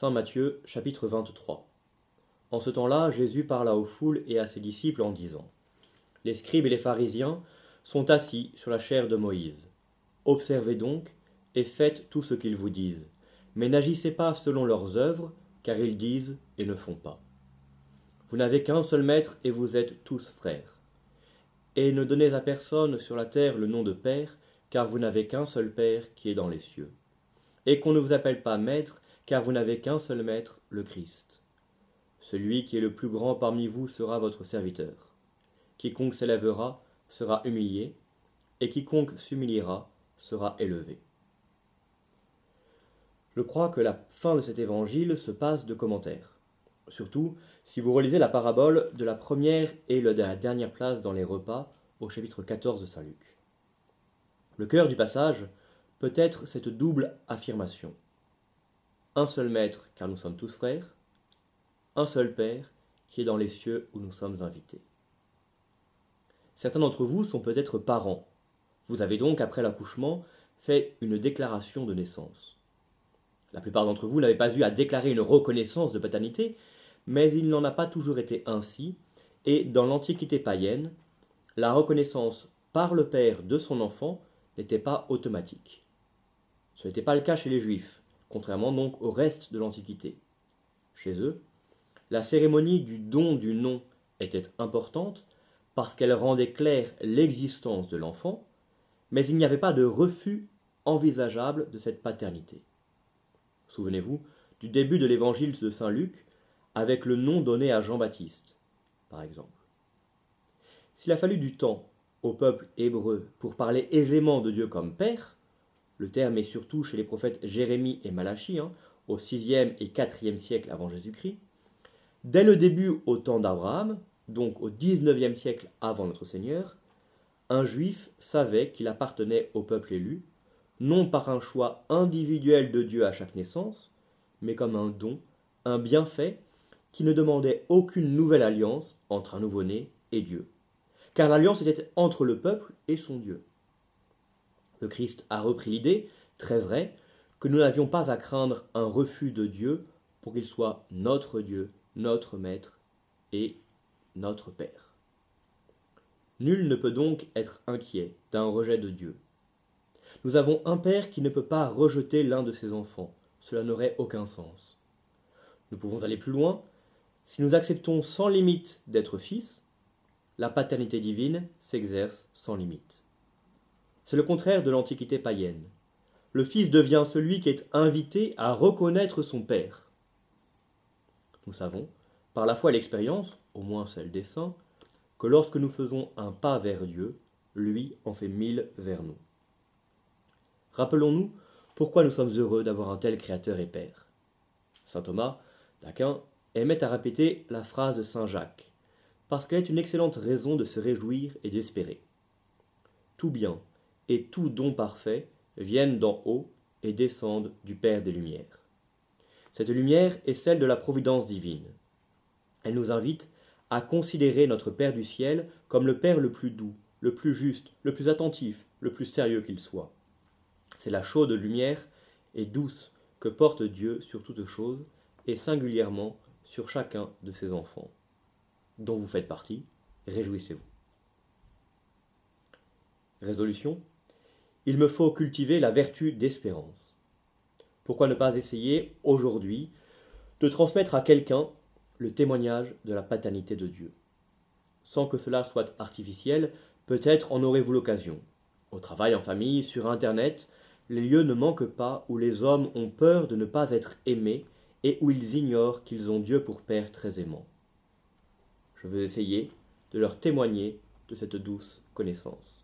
Saint Matthieu chapitre 23 En ce temps-là, Jésus parla aux foules et à ses disciples en disant Les scribes et les pharisiens sont assis sur la chair de Moïse. Observez donc et faites tout ce qu'ils vous disent, mais n'agissez pas selon leurs œuvres, car ils disent et ne font pas. Vous n'avez qu'un seul maître et vous êtes tous frères. Et ne donnez à personne sur la terre le nom de Père, car vous n'avez qu'un seul Père qui est dans les cieux. Et qu'on ne vous appelle pas maître, car vous n'avez qu'un seul maître, le Christ. Celui qui est le plus grand parmi vous sera votre serviteur. Quiconque s'élèvera sera humilié, et quiconque s'humiliera sera élevé. Je crois que la fin de cet évangile se passe de commentaires. Surtout si vous relisez la parabole de la première et de la dernière place dans les repas au chapitre 14 de Saint Luc. Le cœur du passage peut être cette double affirmation un seul Maître, car nous sommes tous frères, un seul Père, qui est dans les cieux où nous sommes invités. Certains d'entre vous sont peut-être parents. Vous avez donc, après l'accouchement, fait une déclaration de naissance. La plupart d'entre vous n'avaient pas eu à déclarer une reconnaissance de paternité, mais il n'en a pas toujours été ainsi, et dans l'Antiquité païenne, la reconnaissance par le père de son enfant n'était pas automatique. Ce n'était pas le cas chez les Juifs contrairement donc au reste de l'Antiquité. Chez eux, la cérémonie du don du nom était importante parce qu'elle rendait claire l'existence de l'enfant, mais il n'y avait pas de refus envisageable de cette paternité. Souvenez-vous du début de l'évangile de Saint Luc avec le nom donné à Jean-Baptiste, par exemple. S'il a fallu du temps au peuple hébreu pour parler aisément de Dieu comme Père, le terme est surtout chez les prophètes Jérémie et Malachie, hein, au 6e et 4e siècle avant Jésus-Christ. Dès le début au temps d'Abraham, donc au 19e siècle avant notre Seigneur, un juif savait qu'il appartenait au peuple élu, non par un choix individuel de Dieu à chaque naissance, mais comme un don, un bienfait qui ne demandait aucune nouvelle alliance entre un nouveau-né et Dieu. Car l'alliance était entre le peuple et son Dieu. Le Christ a repris l'idée, très vraie, que nous n'avions pas à craindre un refus de Dieu pour qu'il soit notre Dieu, notre Maître et notre Père. Nul ne peut donc être inquiet d'un rejet de Dieu. Nous avons un Père qui ne peut pas rejeter l'un de ses enfants. Cela n'aurait aucun sens. Nous pouvons aller plus loin. Si nous acceptons sans limite d'être fils, la paternité divine s'exerce sans limite. C'est le contraire de l'Antiquité païenne. Le Fils devient celui qui est invité à reconnaître son Père. Nous savons, par la foi et l'expérience, au moins celle des saints, que lorsque nous faisons un pas vers Dieu, lui en fait mille vers nous. Rappelons-nous pourquoi nous sommes heureux d'avoir un tel Créateur et Père. Saint Thomas d'Aquin aimait à répéter la phrase de Saint Jacques, parce qu'elle est une excellente raison de se réjouir et d'espérer. Tout bien, et tout don parfait viennent d'en haut et descendent du Père des Lumières. Cette lumière est celle de la providence divine. Elle nous invite à considérer notre Père du ciel comme le Père le plus doux, le plus juste, le plus attentif, le plus sérieux qu'il soit. C'est la chaude lumière et douce que porte Dieu sur toutes choses, et singulièrement sur chacun de ses enfants, dont vous faites partie, réjouissez-vous. Résolution il me faut cultiver la vertu d'espérance. Pourquoi ne pas essayer aujourd'hui de transmettre à quelqu'un le témoignage de la paternité de Dieu? Sans que cela soit artificiel, peut-être en aurez-vous l'occasion. Au travail, en famille, sur Internet, les lieux ne manquent pas où les hommes ont peur de ne pas être aimés et où ils ignorent qu'ils ont Dieu pour Père très aimant. Je veux essayer de leur témoigner de cette douce connaissance.